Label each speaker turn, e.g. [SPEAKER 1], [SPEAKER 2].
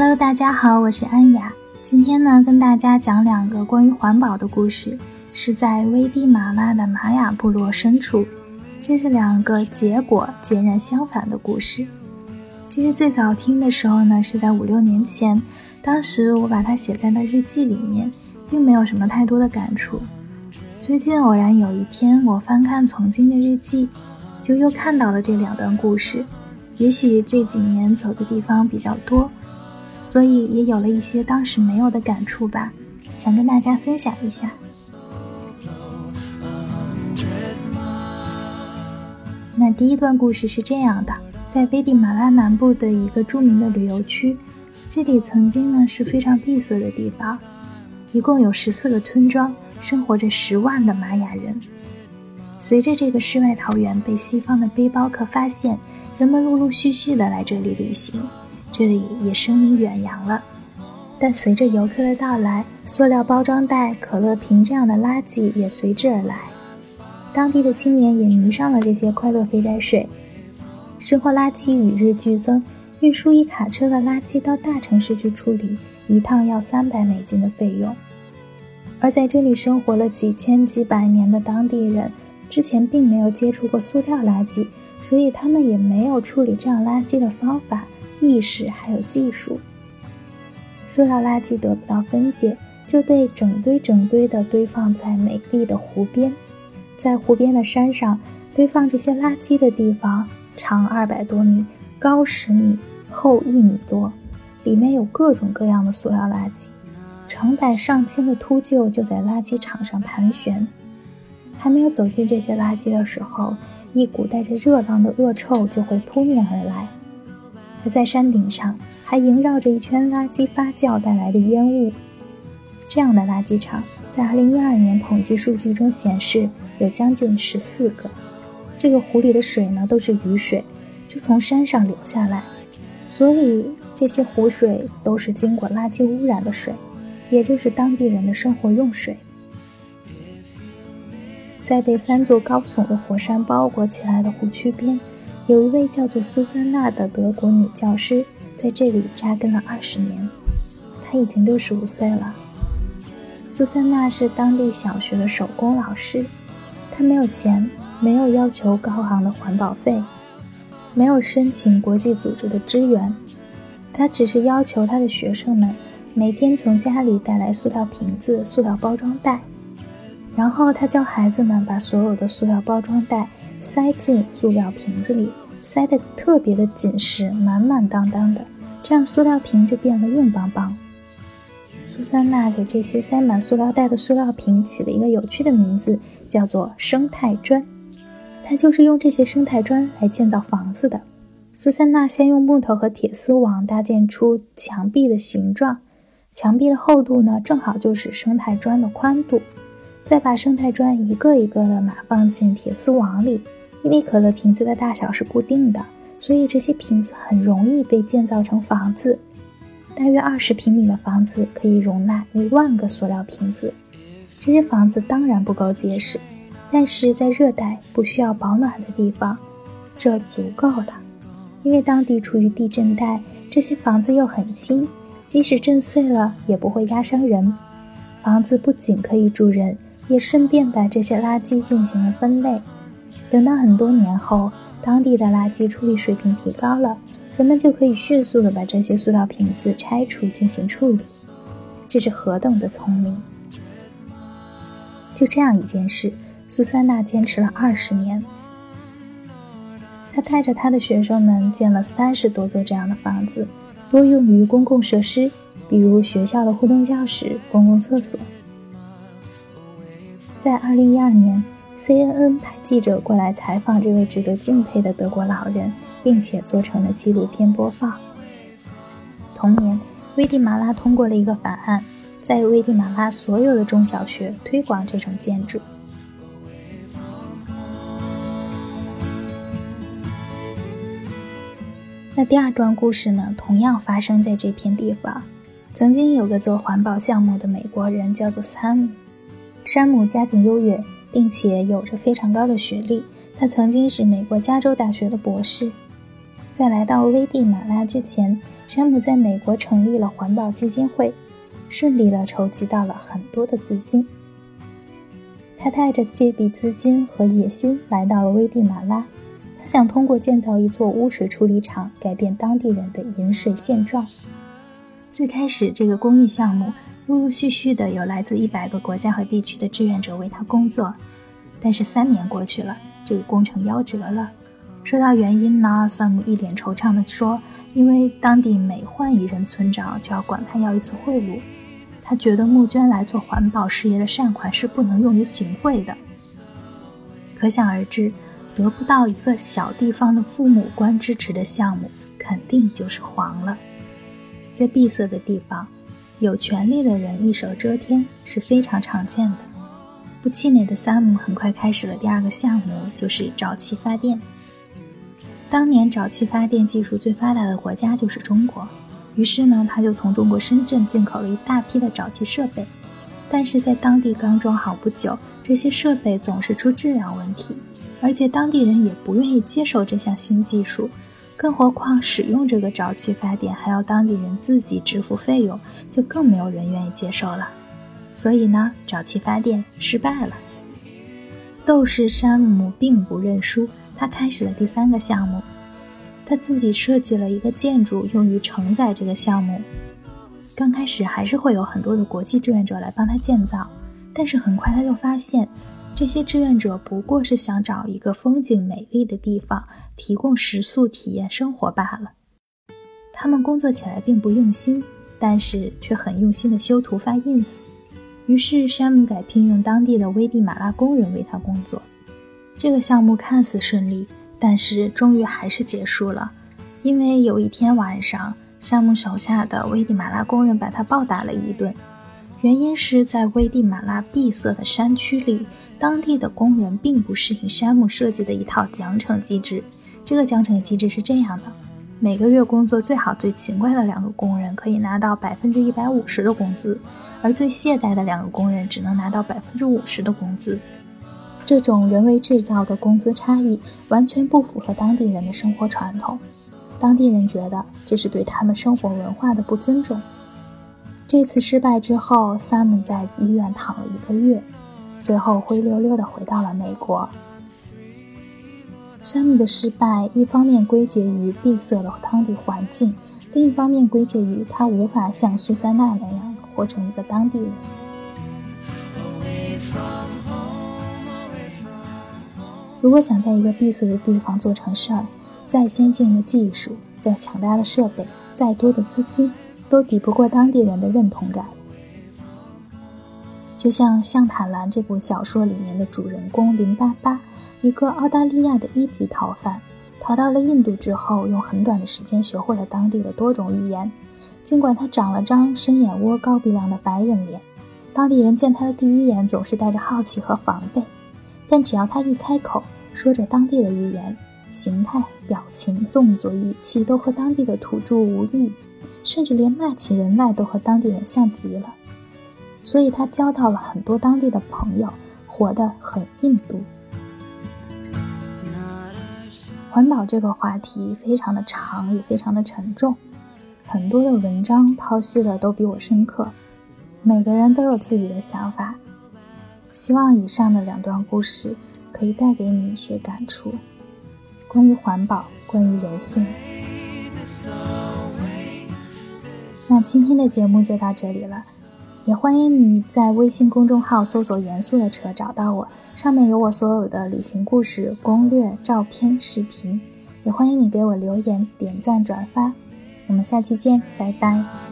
[SPEAKER 1] Hello，大家好，我是安雅。今天呢，跟大家讲两个关于环保的故事，是在危地马拉的玛雅部落深处。这是两个结果截然相反的故事。其实最早听的时候呢，是在五六年前，当时我把它写在了日记里面，并没有什么太多的感触。最近偶然有一天，我翻看曾经的日记，就又看到了这两段故事。也许这几年走的地方比较多。所以也有了一些当时没有的感触吧，想跟大家分享一下。那第一段故事是这样的：在危地马拉南部的一个著名的旅游区，这里曾经呢是非常闭塞的地方，一共有十四个村庄，生活着十万的玛雅人。随着这个世外桃源被西方的背包客发现，人们陆陆续续的来这里旅行。这里也声名远扬了，但随着游客的到来，塑料包装袋、可乐瓶这样的垃圾也随之而来。当地的青年也迷上了这些快乐肥宅水，生活垃圾与日俱增，运输一卡车的垃圾到大城市去处理，一趟要三百美金的费用。而在这里生活了几千几百年的当地人，之前并没有接触过塑料垃圾，所以他们也没有处理这样垃圾的方法。意识还有技术，塑料垃圾得不到分解，就被整堆整堆地堆放在美丽的湖边。在湖边的山上，堆放这些垃圾的地方长二百多米，高十米，厚一米多，里面有各种各样的塑料垃圾，成百上千的秃鹫就在垃圾场上盘旋。还没有走进这些垃圾的时候，一股带着热浪的恶臭就会扑面而来。而在山顶上还萦绕着一圈垃圾发酵带来的烟雾。这样的垃圾场在2012年统计数据中显示有将近十四个。这个湖里的水呢都是雨水，就从山上流下来，所以这些湖水都是经过垃圾污染的水，也就是当地人的生活用水。在被三座高耸的火山包裹起来的湖区边。有一位叫做苏珊娜的德国女教师在这里扎根了二十年，她已经六十五岁了。苏珊娜是当地小学的手工老师，她没有钱，没有要求高昂的环保费，没有申请国际组织的支援，她只是要求她的学生们每天从家里带来塑料瓶子、塑料包装袋，然后她教孩子们把所有的塑料包装袋。塞进塑料瓶子里，塞得特别的紧实，满满当当的，这样塑料瓶就变得硬邦邦。苏珊娜给这些塞满塑料袋的塑料瓶起了一个有趣的名字，叫做“生态砖”。她就是用这些生态砖来建造房子的。苏珊娜先用木头和铁丝网搭建出墙壁的形状，墙壁的厚度呢，正好就是生态砖的宽度。再把生态砖一个一个的码放进铁丝网里，因为可乐瓶子的大小是固定的，所以这些瓶子很容易被建造成房子。大约二十平米的房子可以容纳一万个塑料瓶子。这些房子当然不够结实，但是在热带不需要保暖的地方，这足够了。因为当地处于地震带，这些房子又很轻，即使震碎了也不会压伤人。房子不仅可以住人。也顺便把这些垃圾进行了分类。等到很多年后，当地的垃圾处理水平提高了，人们就可以迅速地把这些塑料瓶子拆除进行处理。这是何等的聪明！就这样一件事，苏珊娜坚持了二十年。她带着她的学生们建了三十多座这样的房子，多用于公共设施，比如学校的互动教室、公共厕所。在二零一二年，CNN 派记者过来采访这位值得敬佩的德国老人，并且做成了纪录片播放。同年，危地马拉通过了一个法案，在危地马拉所有的中小学推广这种建筑。那第二段故事呢，同样发生在这片地方。曾经有个做环保项目的美国人，叫做 Sam。山姆家境优越，并且有着非常高的学历。他曾经是美国加州大学的博士。在来到危地马拉之前，山姆在美国成立了环保基金会，顺利地筹集到了很多的资金。他带着这笔资金和野心来到了危地马拉，他想通过建造一座污水处理厂改变当地人的饮水现状。最开始，这个公益项目陆陆续续的有来自一百个国家和地区的志愿者为他工作，但是三年过去了，这个工程夭折了。说到原因呢，萨姆一脸惆怅地说：“因为当地每换一任村长，就要管他要一次贿赂。他觉得募捐来做环保事业的善款是不能用于行贿的。可想而知，得不到一个小地方的父母官支持的项目，肯定就是黄了。在闭塞的地方，有权力的人一手遮天是非常常见的。不气馁的萨姆很快开始了第二个项目，就是沼气发电。”当年沼气发电技术最发达的国家就是中国，于是呢，他就从中国深圳进口了一大批的沼气设备。但是在当地刚装好不久，这些设备总是出质量问题，而且当地人也不愿意接受这项新技术，更何况使用这个沼气发电还要当地人自己支付费用，就更没有人愿意接受了。所以呢，沼气发电失败了。斗士山姆并不认输。他开始了第三个项目，他自己设计了一个建筑用于承载这个项目。刚开始还是会有很多的国际志愿者来帮他建造，但是很快他就发现，这些志愿者不过是想找一个风景美丽的地方，提供食宿体验生活罢了。他们工作起来并不用心，但是却很用心的修图发 ins。于是山姆改聘用当地的危地马拉工人为他工作。这个项目看似顺利，但是终于还是结束了。因为有一天晚上，山姆手下的危地马拉工人把他暴打了一顿。原因是在危地马拉闭塞的山区里，当地的工人并不适应山姆设计的一套奖惩机制。这个奖惩机制是这样的：每个月工作最好最勤快的两个工人可以拿到百分之一百五十的工资，而最懈怠的两个工人只能拿到百分之五十的工资。这种人为制造的工资差异完全不符合当地人的生活传统，当地人觉得这是对他们生活文化的不尊重。这次失败之后萨姆在医院躺了一个月，最后灰溜溜的回到了美国。山姆的失败一方面归结于闭塞的当地环境，另一方面归结于他无法像苏珊娜那样活成一个当地人。如果想在一个闭塞的地方做成事儿，再先进的技术、再强大的设备、再多的资金，都抵不过当地人的认同感。就像《象塔兰》这部小说里面的主人公林巴巴，一个澳大利亚的一级逃犯，逃到了印度之后，用很短的时间学会了当地的多种语言。尽管他长了张深眼窝、高鼻梁的白人脸，当地人见他的第一眼总是带着好奇和防备。但只要他一开口，说着当地的语言，形态、表情、动作、语气都和当地的土著无异，甚至连骂起人来都和当地人像极了。所以他交到了很多当地的朋友，活得很印度。环保这个话题非常的长，也非常的沉重，很多的文章剖析的都比我深刻。每个人都有自己的想法。希望以上的两段故事可以带给你一些感触，关于环保，关于人性。那今天的节目就到这里了，也欢迎你在微信公众号搜索“严肃的车”找到我，上面有我所有的旅行故事、攻略、照片、视频，也欢迎你给我留言、点赞、转发。我们下期见，拜拜。